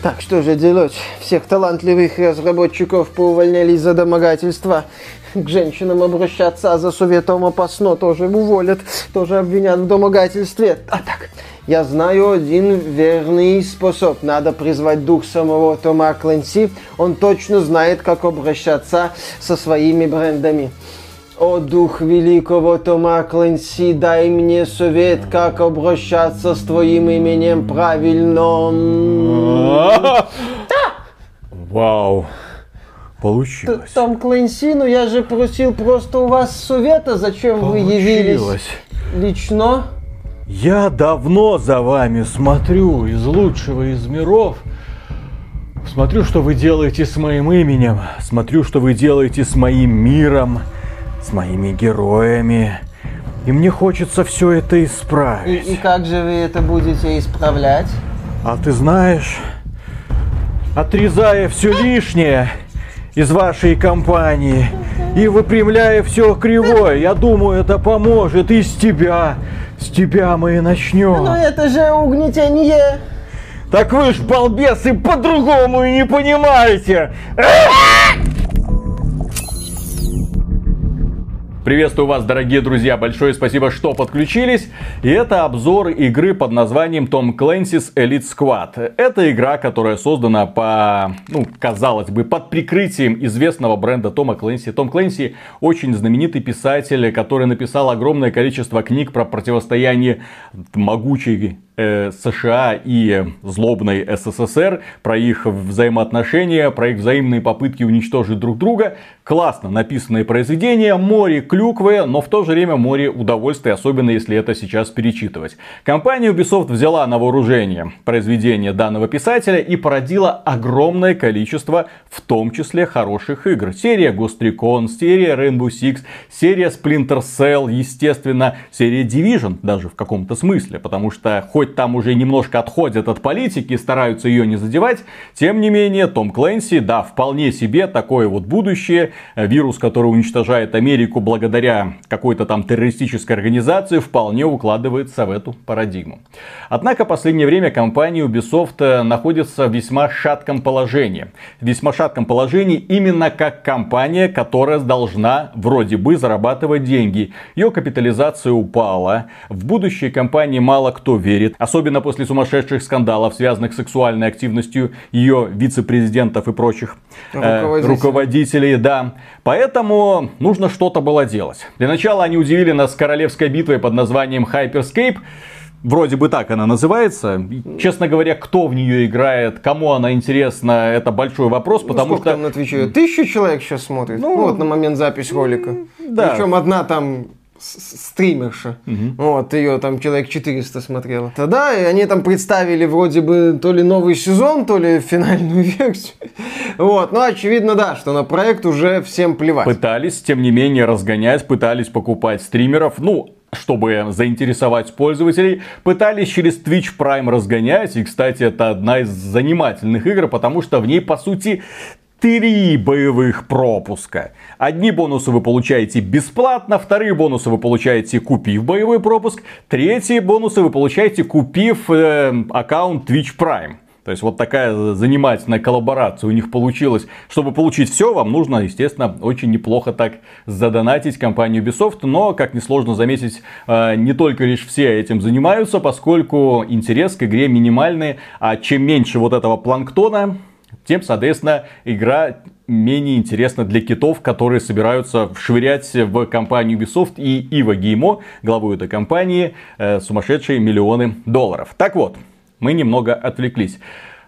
Так, что же делать? Всех талантливых разработчиков поувольняли за домогательство. К женщинам обращаться, а за советом опасно тоже уволят, тоже обвинят в домогательстве. А так, я знаю один верный способ. Надо призвать дух самого Тома Кленси. Он точно знает, как обращаться со своими брендами. О, дух великого Тома Кленси, дай мне совет, как обращаться с твоим именем правильно. Вау. Получилось. Том Кленси, ну я же просил просто у вас совета, зачем вы явились лично? Я давно за вами смотрю из лучшего из миров. Смотрю, что вы делаете с моим именем. Смотрю, что вы делаете с моим миром с моими героями. И мне хочется все это исправить. И, и как же вы это будете исправлять? А ты знаешь, отрезая все лишнее из вашей компании и выпрямляя все кривое, я думаю, это поможет и с тебя. С тебя мы и начнем. Но это же угнетение. Так вы ж балбесы по-другому и не понимаете. Приветствую вас, дорогие друзья, большое спасибо, что подключились. И это обзор игры под названием Tom Clancy's Elite Squad. Это игра, которая создана по, ну, казалось бы, под прикрытием известного бренда Тома Клэнси. Том Клэнси очень знаменитый писатель, который написал огромное количество книг про противостояние могучей Э, США и злобной СССР, про их взаимоотношения, про их взаимные попытки уничтожить друг друга. Классно написанное произведение, море клюквы, но в то же время море удовольствия, особенно если это сейчас перечитывать. Компания Ubisoft взяла на вооружение произведение данного писателя и породила огромное количество, в том числе хороших игр. Серия Ghost Recon, серия Rainbow Six, серия Splinter Cell, естественно, серия Division даже в каком-то смысле, потому что хоть там уже немножко отходят от политики, стараются ее не задевать, тем не менее, Том Клэнси, да, вполне себе такое вот будущее. Вирус, который уничтожает Америку благодаря какой-то там террористической организации, вполне укладывается в эту парадигму. Однако, в последнее время компания Ubisoft э, находится в весьма шатком положении. В весьма шатком положении именно как компания, которая должна вроде бы зарабатывать деньги. Ее капитализация упала. В будущее компании мало кто верит особенно после сумасшедших скандалов, связанных с сексуальной активностью ее вице-президентов и прочих э, руководителей. руководителей. Да. Поэтому нужно что-то было делать. Для начала они удивили нас королевской битвой под названием Hyperscape. Вроде бы так она называется. Честно говоря, кто в нее играет, кому она интересна, это большой вопрос, ну, потому что... там на Твиче? Тысячу человек сейчас смотрит? Ну, ну вот на момент записи ролика. Да. Причем одна там стримерша. Угу. Вот, ее там человек 400 смотрело. Тогда и они там представили вроде бы то ли новый сезон, то ли финальную версию. Вот, ну очевидно, да, что на проект уже всем плевать. Пытались, тем не менее, разгонять, пытались покупать стримеров. Ну, чтобы заинтересовать пользователей, пытались через Twitch Prime разгонять. И, кстати, это одна из занимательных игр, потому что в ней, по сути, три боевых пропуска. Одни бонусы вы получаете бесплатно, вторые бонусы вы получаете купив боевой пропуск, третьи бонусы вы получаете купив э, аккаунт Twitch Prime. То есть вот такая занимательная коллаборация у них получилась. Чтобы получить все, вам нужно, естественно, очень неплохо так задонатить компанию Ubisoft. Но, как несложно заметить, э, не только лишь все этим занимаются, поскольку интерес к игре минимальный. А чем меньше вот этого планктона, тем, соответственно, игра менее интересна для китов, которые собираются швырять в компанию Ubisoft и Ива Геймо, главу этой компании, э, сумасшедшие миллионы долларов. Так вот, мы немного отвлеклись.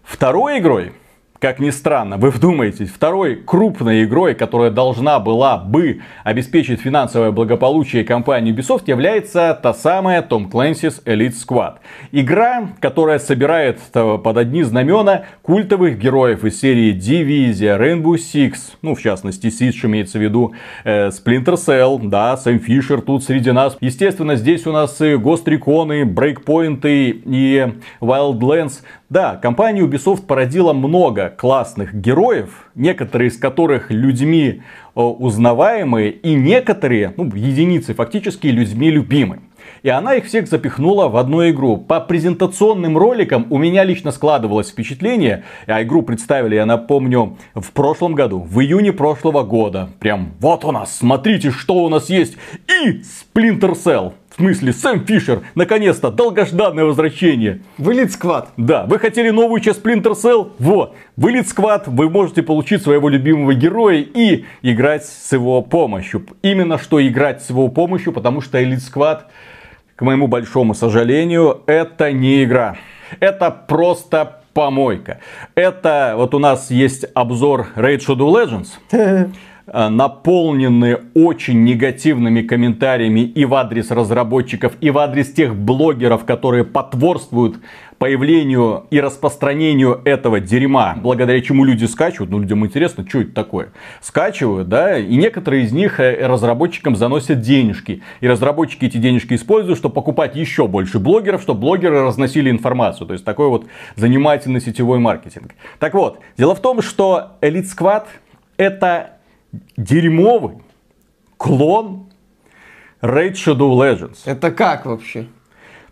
Второй игрой как ни странно, вы вдумаетесь, второй крупной игрой, которая должна была бы обеспечить финансовое благополучие компании Ubisoft, является та самая Tom Clancy's Elite Squad. Игра, которая собирает э, под одни знамена культовых героев из серии Division, Rainbow Six, ну, в частности, Siege имеется в виду, э, Splinter Cell, да, Сэм Фишер тут среди нас. Естественно, здесь у нас и Ghost Recon, Breakpoint и Wildlands. Да, компания Ubisoft породила много классных героев, некоторые из которых людьми э, узнаваемые и некоторые, ну, единицы фактически людьми любимы. и она их всех запихнула в одну игру. По презентационным роликам у меня лично складывалось впечатление, а игру представили, я напомню, в прошлом году, в июне прошлого года. Прям вот у нас, смотрите, что у нас есть. И Splinter Cell. В смысле, Сэм Фишер, наконец-то, долгожданное возвращение. Вылет сквад. Да, вы хотели новую часть Splinter Cell? Вот, вылет сквад, вы можете получить своего любимого героя и играть с его помощью. Именно что играть с его помощью, потому что Elite Squad, к моему большому сожалению, это не игра. Это просто помойка. Это, вот у нас есть обзор Raid Shadow Legends. Э, наполнены очень негативными комментариями и в адрес разработчиков, и в адрес тех блогеров, которые потворствуют появлению и распространению этого дерьма, благодаря чему люди скачивают, ну людям интересно, что это такое, скачивают, да, и некоторые из них э, разработчикам заносят денежки, и разработчики эти денежки используют, чтобы покупать еще больше блогеров, чтобы блогеры разносили информацию, то есть такой вот занимательный сетевой маркетинг. Так вот, дело в том, что Elite Squad это дерьмовый клон Raid Shadow Legends. Это как вообще?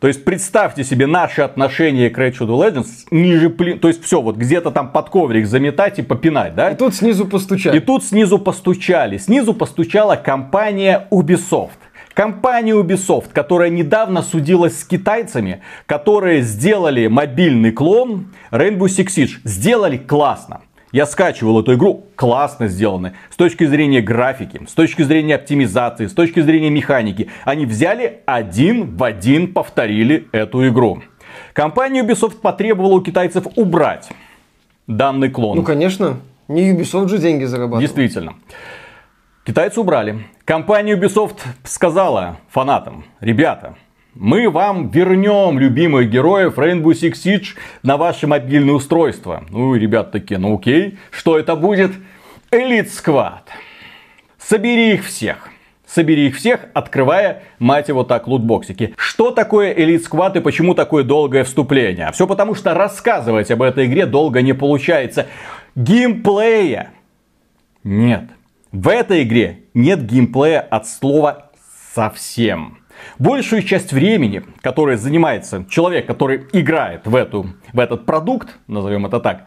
То есть представьте себе наши отношения к Raid Shadow Legends ниже плин... То есть все, вот где-то там под коврик заметать и попинать, да? И тут снизу постучали. И тут снизу постучали. Снизу постучала компания Ubisoft. Компания Ubisoft, которая недавно судилась с китайцами, которые сделали мобильный клон Rainbow Six Siege. Сделали классно. Я скачивал эту игру, классно сделаны. С точки зрения графики, с точки зрения оптимизации, с точки зрения механики. Они взяли один в один повторили эту игру. Компания Ubisoft потребовала у китайцев убрать данный клон. Ну, конечно. Не Ubisoft же деньги зарабатывает. Действительно. Китайцы убрали. Компания Ubisoft сказала фанатам, ребята, мы вам вернем любимых героев Rainbow Six Siege на ваше мобильное устройство. Ну, ребят такие, ну окей, что это будет? Elite Squad. Собери их всех. Собери их всех, открывая, мать его так, лутбоксики. Что такое Elite Squad и почему такое долгое вступление? Все потому, что рассказывать об этой игре долго не получается. Геймплея нет. В этой игре нет геймплея от слова совсем. Большую часть времени, которое занимается человек, который играет в, эту, в этот продукт, назовем это так,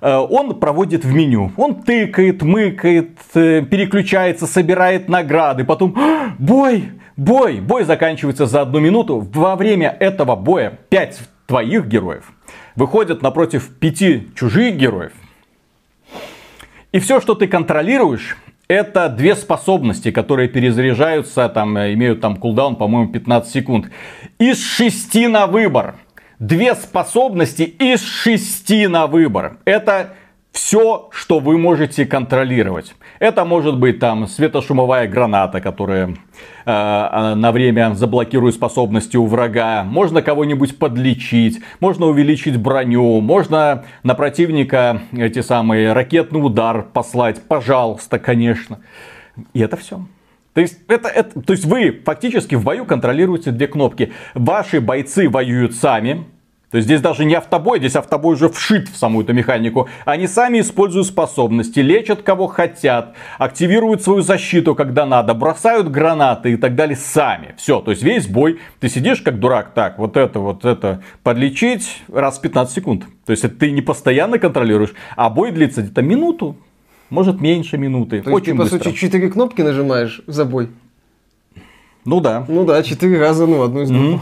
э, он проводит в меню. Он тыкает, мыкает, э, переключается, собирает награды. Потом «А, бой, бой, бой заканчивается за одну минуту. Во время этого боя пять твоих героев выходят напротив пяти чужих героев. И все, что ты контролируешь, это две способности, которые перезаряжаются, там, э, имеют там кулдаун, по-моему, 15 секунд. Из шести на выбор. Две способности из шести на выбор. Это все, что вы можете контролировать. Это может быть там светошумовая граната, которая э, на время заблокирует способности у врага. Можно кого-нибудь подлечить, можно увеличить броню, можно на противника эти самые ракетный удар послать, пожалуйста, конечно. И это все. То есть, это, это, то есть вы фактически в бою контролируете две кнопки. Ваши бойцы воюют сами, то есть здесь даже не автобой, здесь автобой уже вшит в саму эту механику. Они сами используют способности, лечат кого хотят, активируют свою защиту, когда надо, бросают гранаты и так далее сами. Все, то есть весь бой, ты сидишь как дурак, так, вот это, вот это, подлечить раз в 15 секунд. То есть это ты не постоянно контролируешь, а бой длится где-то минуту, может меньше минуты. То есть Очень ты, по быстро. сути, четыре кнопки нажимаешь за бой? Ну да. Ну да, четыре раза, ну, одну из mm-hmm.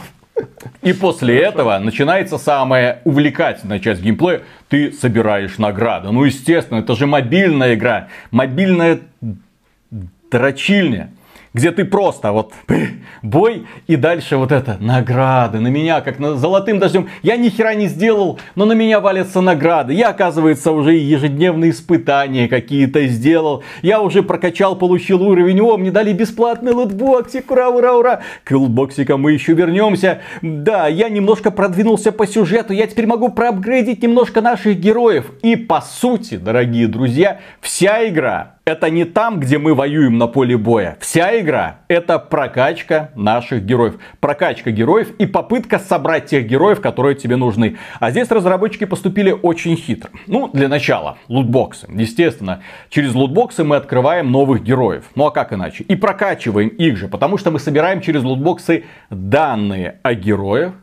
И после этого начинается самая увлекательная часть геймплея. Ты собираешь награды. Ну, естественно, это же мобильная игра. Мобильная дрочильня где ты просто вот бой и дальше вот это награды на меня как на золотым дождем. Я ни хера не сделал, но на меня валятся награды. Я оказывается уже ежедневные испытания какие-то сделал. Я уже прокачал, получил уровень. О, мне дали бесплатный лутбоксик. Ура, ура, ура. К лутбоксикам мы еще вернемся. Да, я немножко продвинулся по сюжету. Я теперь могу проапгрейдить немножко наших героев. И по сути, дорогие друзья, вся игра это не там, где мы воюем на поле боя. Вся игра это прокачка наших героев. Прокачка героев и попытка собрать тех героев, которые тебе нужны. А здесь разработчики поступили очень хитро. Ну, для начала, лутбоксы. Естественно, через лутбоксы мы открываем новых героев. Ну а как иначе? И прокачиваем их же, потому что мы собираем через лутбоксы данные о героях,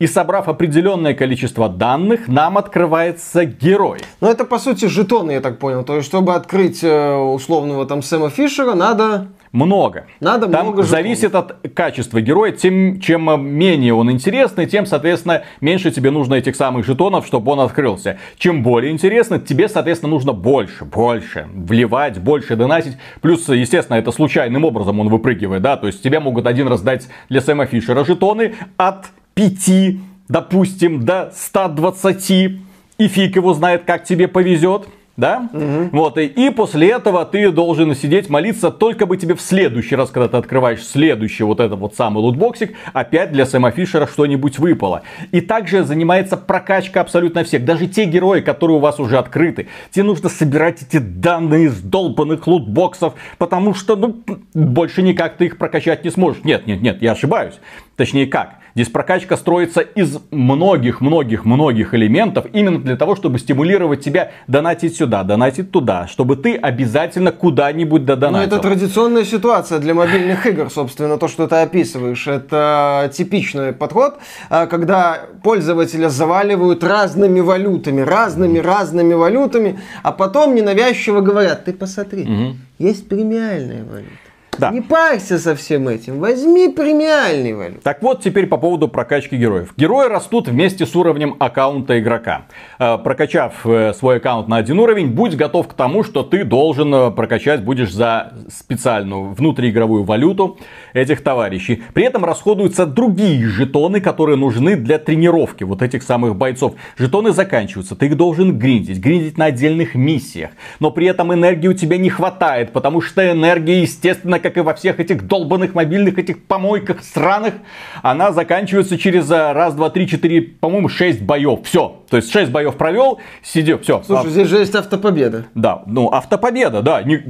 и собрав определенное количество данных, нам открывается герой. Ну это по сути жетоны, я так понял. То есть, чтобы открыть э, условного там Сэма Фишера, надо много. Надо Там много жетонов. зависит от качества героя. Тем, чем менее он интересный, тем, соответственно, меньше тебе нужно этих самых жетонов, чтобы он открылся. Чем более интересный, тебе, соответственно, нужно больше, больше вливать, больше донатить. Плюс, естественно, это случайным образом он выпрыгивает, да, то есть тебе могут один раз дать для Сэма Фишера жетоны от 5, допустим, до 120, и фиг его знает, как тебе повезет да? Угу. Вот, и, и после этого ты должен сидеть, молиться, только бы тебе в следующий раз, когда ты открываешь следующий вот этот вот самый лутбоксик, опять для Сэма Фишера что-нибудь выпало. И также занимается прокачка абсолютно всех, даже те герои, которые у вас уже открыты. Тебе нужно собирать эти данные из долбанных лутбоксов, потому что, ну, больше никак ты их прокачать не сможешь. Нет, нет, нет, я ошибаюсь. Точнее как, Здесь прокачка строится из многих-многих-многих элементов именно для того, чтобы стимулировать тебя донатить сюда, донатить туда, чтобы ты обязательно куда-нибудь додонатил. Ну, это традиционная ситуация для мобильных игр, собственно, то, что ты описываешь. Это типичный подход, а, когда пользователя заваливают разными валютами, разными-разными валютами, а потом ненавязчиво говорят, ты посмотри, угу. есть премиальная валюта. Да. Не парься со всем этим. Возьми премиальный валют. Так вот, теперь по поводу прокачки героев. Герои растут вместе с уровнем аккаунта игрока. Э, прокачав э, свой аккаунт на один уровень, будь готов к тому, что ты должен э, прокачать будешь за специальную внутриигровую валюту этих товарищей. При этом расходуются другие жетоны, которые нужны для тренировки вот этих самых бойцов. Жетоны заканчиваются, ты их должен гриндить, гриндить на отдельных миссиях. Но при этом энергии у тебя не хватает, потому что энергия, естественно, как и во всех этих долбанных мобильных этих помойках сраных, она заканчивается через э, раз, два, три, четыре, по-моему, шесть боев. Все. То есть шесть боев провел, сидел, все. Слушай, а... здесь же есть автопобеда. Да, ну автопобеда, да. Не...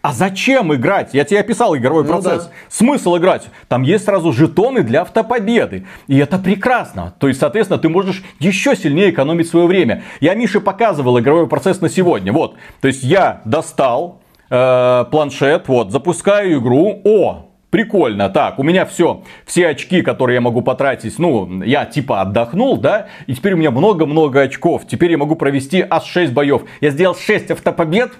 А зачем играть? Я тебе описал игровой ну, процесс. Да. Смысл играть? Там есть сразу жетоны для автопобеды. И это прекрасно. То есть, соответственно, ты можешь еще сильнее экономить свое время. Я Мише показывал игровой процесс на сегодня. Вот. То есть я достал э, планшет, вот, запускаю игру, о, прикольно, так, у меня все, все очки, которые я могу потратить, ну, я типа отдохнул, да, и теперь у меня много-много очков, теперь я могу провести аж 6 боев. Я сделал 6 автопобед,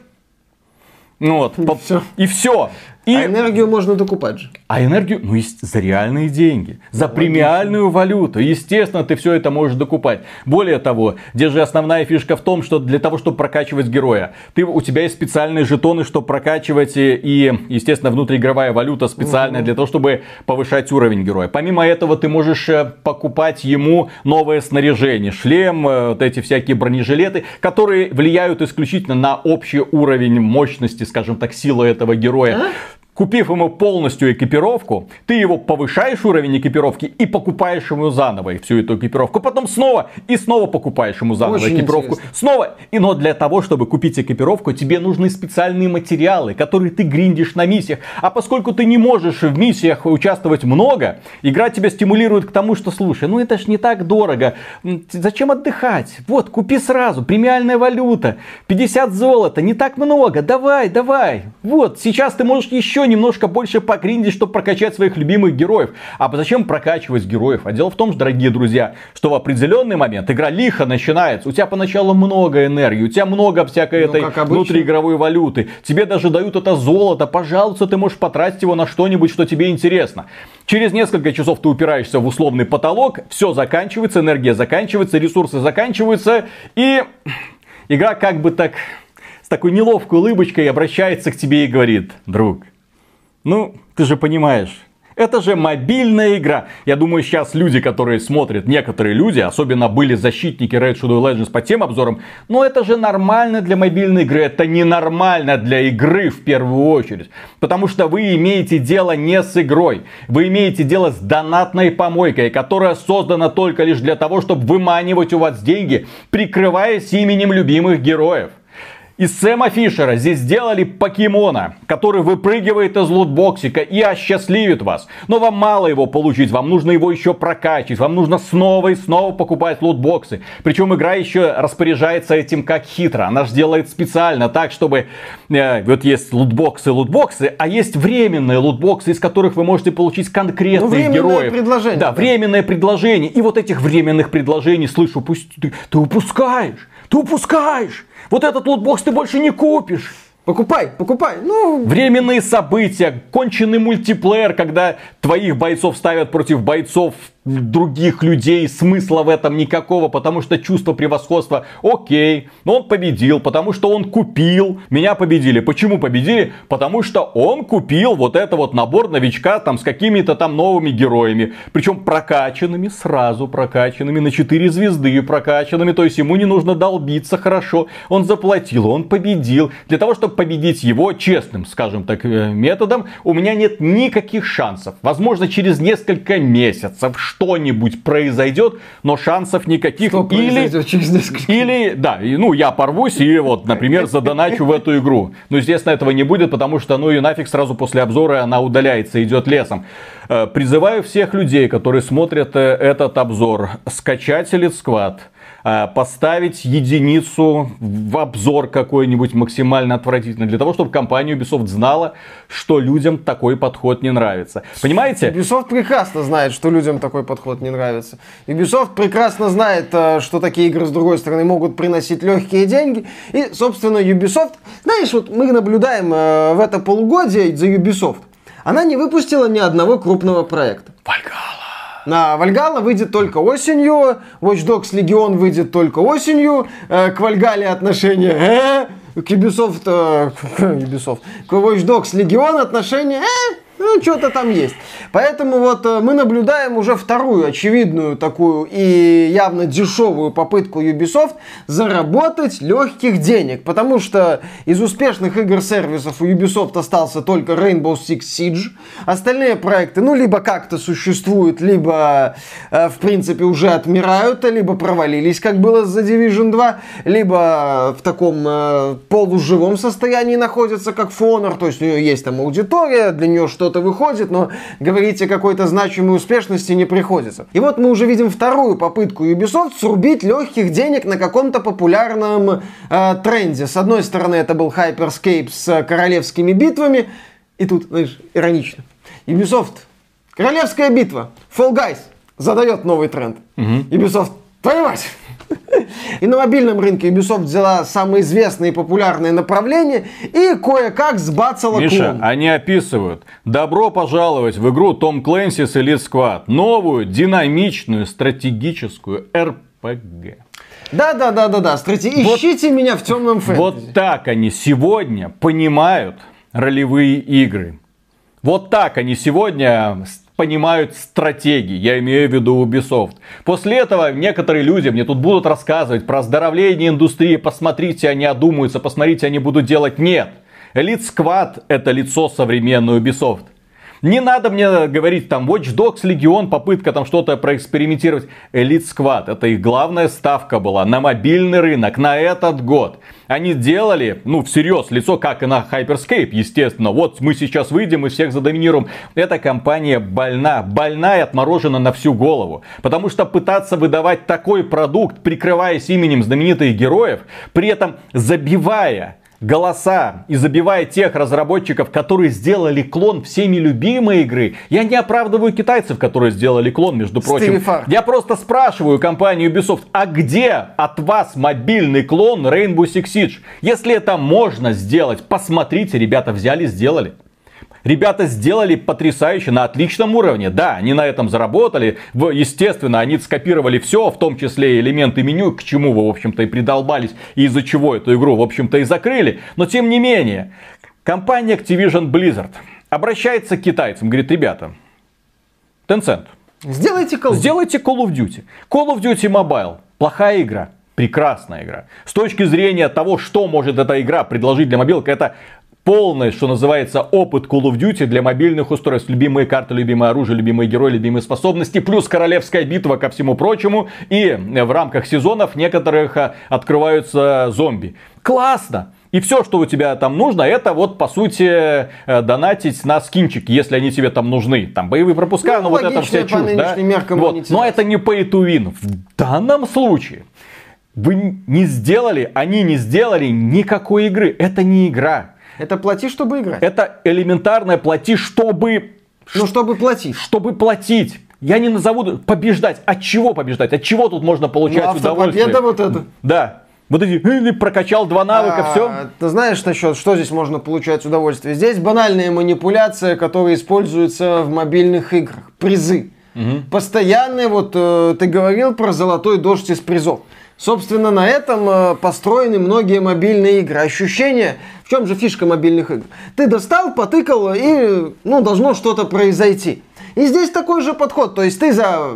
ну вот, и, по... все. и все. И... А энергию можно докупать же. А энергию, ну, есть за реальные деньги, за ну, премиальную валюту. Естественно, ты все это можешь докупать. Более того, здесь же основная фишка в том, что для того, чтобы прокачивать героя, ты, у тебя есть специальные жетоны, чтобы прокачивать, и, естественно, внутриигровая валюта специальная угу. для того, чтобы повышать уровень героя. Помимо этого, ты можешь э, покупать ему новое снаряжение, шлем, э, вот эти всякие бронежилеты, которые влияют исключительно на общий уровень мощности, скажем так, силы этого героя. А? Купив ему полностью экипировку, ты его повышаешь уровень экипировки и покупаешь ему заново всю эту экипировку. Потом снова и снова покупаешь ему заново Очень экипировку. Интересно. Снова. И но для того, чтобы купить экипировку, тебе нужны специальные материалы, которые ты гриндишь на миссиях. А поскольку ты не можешь в миссиях участвовать много, игра тебя стимулирует к тому, что слушай, ну это ж не так дорого. Зачем отдыхать? Вот, купи сразу. Премиальная валюта. 50 золота. Не так много. Давай, давай. Вот, сейчас ты можешь еще еще немножко больше погриндить, чтобы прокачать своих любимых героев. А зачем прокачивать героев? А дело в том, дорогие друзья, что в определенный момент игра лихо начинается. У тебя поначалу много энергии, у тебя много всякой ну, этой внутриигровой валюты. Тебе даже дают это золото. Пожалуйста, ты можешь потратить его на что-нибудь, что тебе интересно. Через несколько часов ты упираешься в условный потолок, все заканчивается, энергия заканчивается, ресурсы заканчиваются, и игра как бы так с такой неловкой улыбочкой обращается к тебе и говорит, друг, ну, ты же понимаешь, это же мобильная игра. Я думаю, сейчас люди, которые смотрят, некоторые люди, особенно были защитники Red Shadow Legends по тем обзорам, но это же нормально для мобильной игры, это ненормально для игры в первую очередь. Потому что вы имеете дело не с игрой, вы имеете дело с донатной помойкой, которая создана только лишь для того, чтобы выманивать у вас деньги, прикрываясь именем любимых героев. Из Сэма Фишера здесь сделали покемона, который выпрыгивает из лутбоксика и осчастливит вас. Но вам мало его получить, вам нужно его еще прокачивать, вам нужно снова и снова покупать лутбоксы. Причем игра еще распоряжается этим как хитро. Она же делает специально так, чтобы... Э, вот есть лутбоксы, лутбоксы, а есть временные лутбоксы, из которых вы можете получить конкретных ну, героев. предложение. Да, временное предложение. И вот этих временных предложений, слышу, пусть ты, ты упускаешь. Ты упускаешь. Вот этот лутбокс ты больше не купишь. Покупай, покупай. Ну... Временные события, конченый мультиплеер, когда твоих бойцов ставят против бойцов других людей, смысла в этом никакого, потому что чувство превосходства, окей, но он победил, потому что он купил, меня победили. Почему победили? Потому что он купил вот это вот набор новичка там с какими-то там новыми героями, причем прокачанными, сразу прокачанными, на 4 звезды прокачанными, то есть ему не нужно долбиться хорошо, он заплатил, он победил. Для того, чтобы победить его честным, скажем так, э, методом, у меня нет никаких шансов. Возможно, через несколько месяцев что-нибудь произойдет, но шансов никаких. Что или, через несколько или, да, ну я порвусь и вот, например, задоначу в эту игру. Но, естественно, этого не будет, потому что, ну и нафиг сразу после обзора она удаляется, идет лесом. Э, призываю всех людей, которые смотрят э, этот обзор, скачать Elite Squad поставить единицу в обзор какой-нибудь максимально отвратительный, для того, чтобы компания Ubisoft знала, что людям такой подход не нравится. Понимаете? Ubisoft прекрасно знает, что людям такой подход не нравится. Ubisoft прекрасно знает, э, что такие игры, с другой стороны, могут приносить легкие деньги. И, собственно, Ubisoft, знаешь, вот мы наблюдаем э, в это полугодие за Ubisoft. Она не выпустила ни одного крупного проекта. На Вальгала выйдет только осенью, Watch Dogs Legion выйдет только осенью, э, к Вальгале отношения э, к Ubisoft, э, к Ubisoft, к Watch Dogs Legion отношения ну, что-то там есть. Поэтому вот э, мы наблюдаем уже вторую очевидную такую и явно дешевую попытку Ubisoft заработать легких денег. Потому что из успешных игр-сервисов у Ubisoft остался только Rainbow Six Siege. Остальные проекты, ну, либо как-то существуют, либо, э, в принципе, уже отмирают, либо провалились, как было за Division 2, либо в таком э, полуживом состоянии находятся, как Фонор. То есть у нее есть там аудитория, для нее что что-то выходит, но говорить о какой-то значимой успешности не приходится. И вот мы уже видим вторую попытку Ubisoft срубить легких денег на каком-то популярном э, тренде. С одной стороны, это был Hyperscape с королевскими битвами, и тут, знаешь, иронично. Ubisoft, королевская битва, Fall Guys задает новый тренд. Угу. Ubisoft, твою мать! И на мобильном рынке Ubisoft взяла самые известные и популярные направления и кое-как сбацала Миша, клон. они описывают. Добро пожаловать в игру Tom Clancy's Elite Squad. Новую, динамичную, стратегическую RPG. Да, да, да, да, да. Стратеги... Вот, Ищите меня в темном фэнтези. Вот так они сегодня понимают ролевые игры. Вот так они сегодня понимают стратегии, я имею в виду Ubisoft. После этого некоторые люди мне тут будут рассказывать про оздоровление индустрии, посмотрите, они одумаются, посмотрите, они будут делать. Нет, Elite Squad это лицо современной Ubisoft. Не надо мне говорить там Watch Dogs, Legion, попытка там что-то проэкспериментировать. Elite Squad, это их главная ставка была на мобильный рынок на этот год. Они делали, ну, всерьез, лицо, как и на Hyperscape, естественно. Вот мы сейчас выйдем и всех задоминируем. Эта компания больна, больна и отморожена на всю голову. Потому что пытаться выдавать такой продукт, прикрываясь именем знаменитых героев, при этом забивая голоса и забивая тех разработчиков, которые сделали клон всеми любимой игры. Я не оправдываю китайцев, которые сделали клон, между прочим. Я просто спрашиваю компанию Ubisoft, а где от вас мобильный клон Rainbow Six Siege? Если это можно сделать, посмотрите, ребята взяли, сделали. Ребята сделали потрясающе на отличном уровне. Да, они на этом заработали. Естественно, они скопировали все, в том числе элементы меню, к чему вы, в общем-то, и придолбались, и из-за чего эту игру, в общем-то, и закрыли. Но, тем не менее, компания Activision Blizzard обращается к китайцам, говорит, ребята, Tencent, Сделайте Call of Duty. Сделайте Call of Duty. Call of Duty Mobile. Плохая игра. Прекрасная игра. С точки зрения того, что может эта игра предложить для мобилок, это полный, что называется, опыт Call of Duty для мобильных устройств. Любимые карты, любимое оружие, любимые герои, любимые способности. Плюс королевская битва ко всему прочему. И в рамках сезонов некоторых а, открываются зомби. Классно! И все, что у тебя там нужно, это вот, по сути, э, донатить на скинчики, если они тебе там нужны. Там боевые пропуска, ну, ну вот это все чушь, да? Вот. Но это не pay to win. В данном случае вы не сделали, они не сделали никакой игры. Это не игра. Это плати, чтобы играть. Это элементарное плати, чтобы... Ну, чтобы платить. Чтобы платить. Я не назову побеждать. От чего побеждать? От чего тут можно получать ну, удовольствие? Победа вот это. Да. Вот эти, или прокачал два навыка, а, все. Ты знаешь насчет, что здесь можно получать удовольствие? Здесь банальная манипуляция, которая используется в мобильных играх. Призы. Угу. Постоянные, вот э, ты говорил про золотой дождь из призов. Собственно, на этом э, построены многие мобильные игры. Ощущение, в чем же фишка мобильных игр? Ты достал, потыкал, и ну, должно что-то произойти. И здесь такой же подход. То есть ты за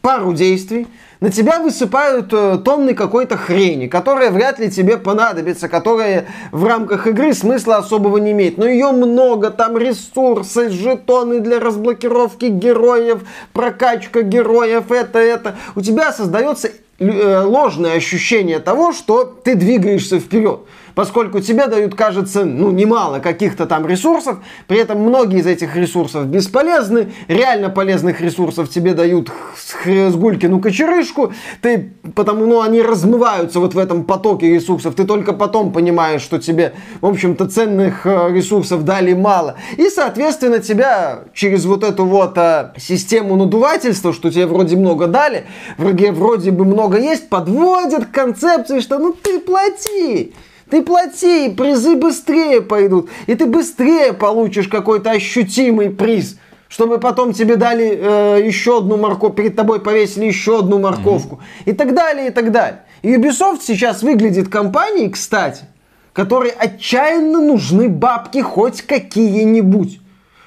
пару действий на тебя высыпают э, тонны какой-то хрени, которая вряд ли тебе понадобится, которая в рамках игры смысла особого не имеет. Но ее много, там ресурсы, жетоны для разблокировки героев, прокачка героев, это, это. У тебя создается ложное ощущение того, что ты двигаешься вперед поскольку тебе дают, кажется, ну, немало каких-то там ресурсов, при этом многие из этих ресурсов бесполезны, реально полезных ресурсов тебе дают с гулькину кочерышку, ты, потому, ну, они размываются вот в этом потоке ресурсов, ты только потом понимаешь, что тебе, в общем-то, ценных э, ресурсов дали мало. И, соответственно, тебя через вот эту вот а, систему надувательства, что тебе вроде много дали, вроде, вроде бы много есть, подводят к концепции, что ну ты плати. Ты плати, и призы быстрее пойдут. И ты быстрее получишь какой-то ощутимый приз. Чтобы потом тебе дали э, еще одну морковку, перед тобой повесили еще одну морковку. Mm-hmm. И так далее, и так далее. И Ubisoft сейчас выглядит компанией, кстати, которой отчаянно нужны бабки хоть какие-нибудь.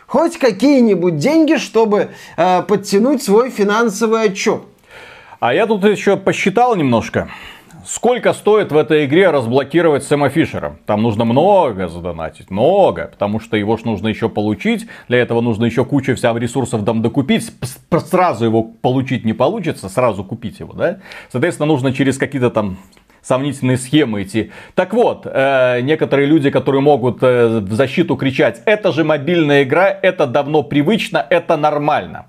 Хоть какие-нибудь деньги, чтобы э, подтянуть свой финансовый отчет. А я тут еще посчитал немножко. Сколько стоит в этой игре разблокировать Сэма Фишера? Там нужно много задонатить, много, потому что его ж нужно еще получить. Для этого нужно еще кучу всех ресурсов там докупить. Сразу его получить не получится, сразу купить его, да? Соответственно, нужно через какие-то там сомнительные схемы идти. Так вот, э, некоторые люди, которые могут э, в защиту кричать, это же мобильная игра, это давно привычно, это нормально.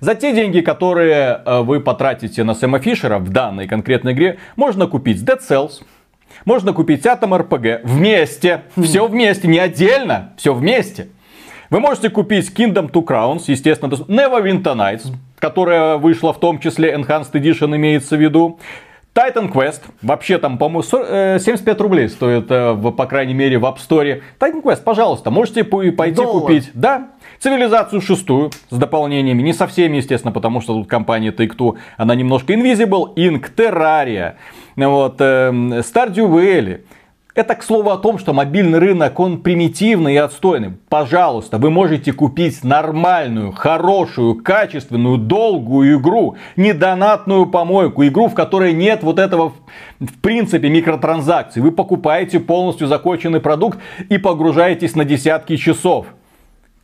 За те деньги, которые э, вы потратите на Сэма Фишера в данной конкретной игре, можно купить Dead Cells, можно купить Atom RPG вместе. Все вместе, не отдельно, все вместе. Вы можете купить Kingdom Two Crowns, естественно, Neverwinter Nights, которая вышла в том числе Enhanced Edition имеется в виду. Titan Quest, вообще там, по-моему, 75 э, рублей стоит, э, по крайней мере, в App Store. Titan Quest, пожалуйста, можете пойти Доллар. купить. Да, Цивилизацию шестую с дополнениями, не со всеми, естественно, потому что тут компания Take-Two, она немножко Invisible, Inc, Terraria, вот, э, Stardew Valley. Это к слову о том, что мобильный рынок, он примитивный и отстойный. Пожалуйста, вы можете купить нормальную, хорошую, качественную, долгую игру. Не донатную помойку. Игру, в которой нет вот этого, в принципе, микротранзакций. Вы покупаете полностью законченный продукт и погружаетесь на десятки часов.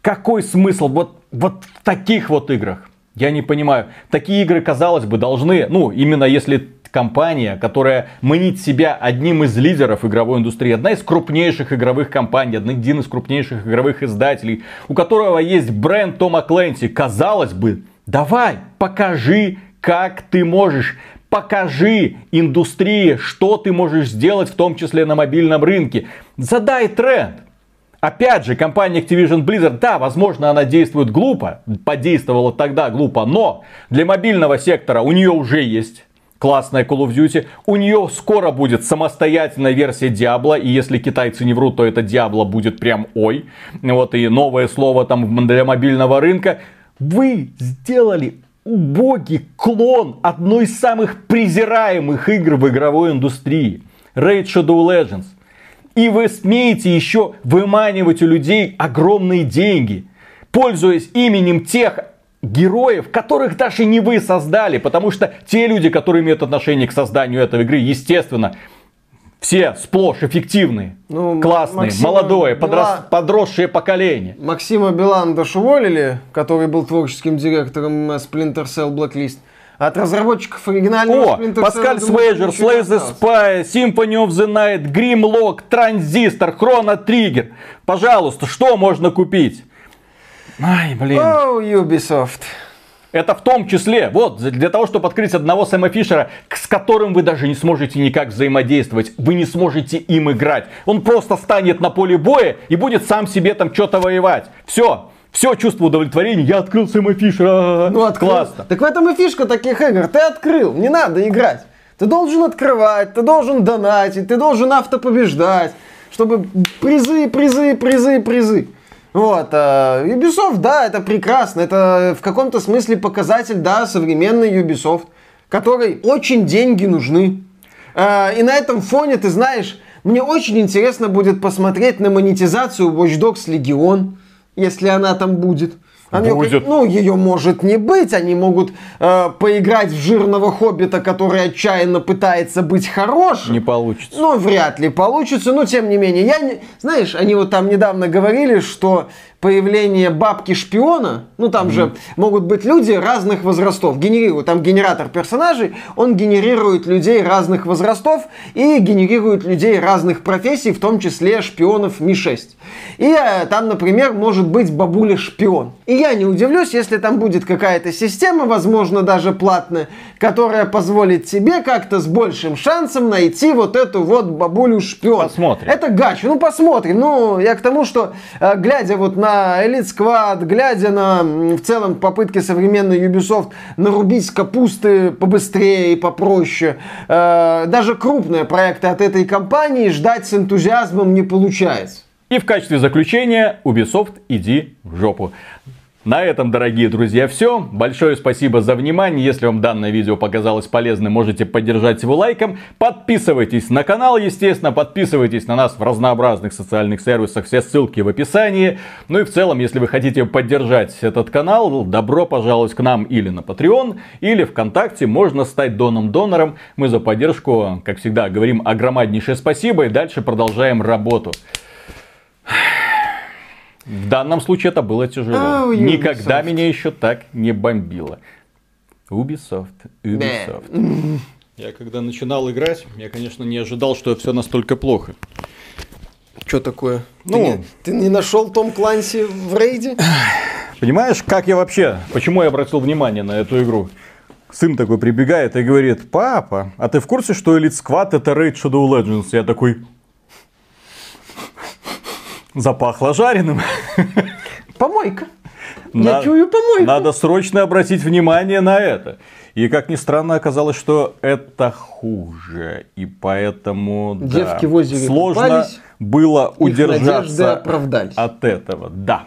Какой смысл вот, вот в таких вот играх? Я не понимаю. Такие игры, казалось бы, должны, ну, именно если компания, которая манит себя одним из лидеров игровой индустрии, одна из крупнейших игровых компаний, один из крупнейших игровых издателей, у которого есть бренд Тома Кленси, казалось бы, давай, покажи, как ты можешь покажи индустрии, что ты можешь сделать, в том числе на мобильном рынке. Задай тренд. Опять же, компания Activision Blizzard, да, возможно, она действует глупо, подействовала тогда глупо, но для мобильного сектора у нее уже есть классная Call of Duty. У нее скоро будет самостоятельная версия Diablo, и если китайцы не врут, то это Diablo будет прям ой. Вот и новое слово там для мобильного рынка. Вы сделали убогий клон одной из самых презираемых игр в игровой индустрии. Raid Shadow Legends. И вы смеете еще выманивать у людей огромные деньги, пользуясь именем тех героев, которых даже не вы создали. Потому что те люди, которые имеют отношение к созданию этой игры, естественно, все сплошь эффективные, ну, классные, Максима молодое, Бела... подрос... подросшее поколение. Максима Билан уволили, который был творческим директором Splinter Cell Blacklist. От разработчиков оригинального О, Паскаль Свейджер, Slay the Spy, Symphony of the Night, Grimlock, Transistor, Chrono Trigger. Пожалуйста, что можно купить? Ай, блин. О, Ubisoft. Это в том числе, вот, для того, чтобы открыть одного Сэма Фишера, с которым вы даже не сможете никак взаимодействовать, вы не сможете им играть. Он просто станет на поле боя и будет сам себе там что-то воевать. Все, все чувство удовлетворения, я открыл Сэма Фишера. Ну, открыл. Классно. Так в этом и фишка таких игр. Ты открыл, не надо играть. Ты должен открывать, ты должен донатить, ты должен автопобеждать, чтобы призы, призы, призы, призы. Вот, а Ubisoft, да, это прекрасно, это в каком-то смысле показатель, да, современный Ubisoft, который очень деньги нужны. А, и на этом фоне, ты знаешь, мне очень интересно будет посмотреть на монетизацию Watch Dogs Legion, если она там будет. Она, Будет. Ну, ее может не быть. Они могут э, поиграть в жирного хоббита, который отчаянно пытается быть хорошим. Не получится. Ну, вряд ли получится. Но, тем не менее, я не... Знаешь, они вот там недавно говорили, что появление бабки-шпиона, ну там mm-hmm. же могут быть люди разных возрастов, генерируют, там генератор персонажей, он генерирует людей разных возрастов и генерирует людей разных профессий, в том числе шпионов Ми-6. И э, там, например, может быть бабуля-шпион. И я не удивлюсь, если там будет какая-то система, возможно, даже платная, которая позволит тебе как-то с большим шансом найти вот эту вот бабулю-шпион. Посмотрим. Это гачу, ну посмотрим. Ну, я к тому, что, э, глядя вот на на Elite Squad, глядя на в целом попытки современной Ubisoft нарубить капусты побыстрее и попроще, э, даже крупные проекты от этой компании ждать с энтузиазмом не получается. И в качестве заключения Ubisoft иди в жопу. На этом, дорогие друзья, все. Большое спасибо за внимание. Если вам данное видео показалось полезным, можете поддержать его лайком. Подписывайтесь на канал, естественно. Подписывайтесь на нас в разнообразных социальных сервисах. Все ссылки в описании. Ну и в целом, если вы хотите поддержать этот канал, добро пожаловать к нам или на Patreon, или ВКонтакте. Можно стать доном-донором. Мы за поддержку, как всегда, говорим огромнейшее спасибо и дальше продолжаем работу. В данном случае это было тяжело. Oh, Никогда меня еще так не бомбило. Ubisoft, Ubisoft. Я когда начинал играть, я, конечно, не ожидал, что все настолько плохо. Что такое? Ну, ты не, ты не нашел Том Кланси в рейде? Понимаешь, как я вообще, почему я обратил внимание на эту игру? Сын такой прибегает и говорит, папа, а ты в курсе, что Elite Squad это рейд Shadow Legends? Я такой, Запахло жареным. Помойка. Я надо, чую помойку. Надо срочно обратить внимание на это. И как ни странно, оказалось, что это хуже. И поэтому Девки да, в озере сложно купались, было удержаться от этого. Да.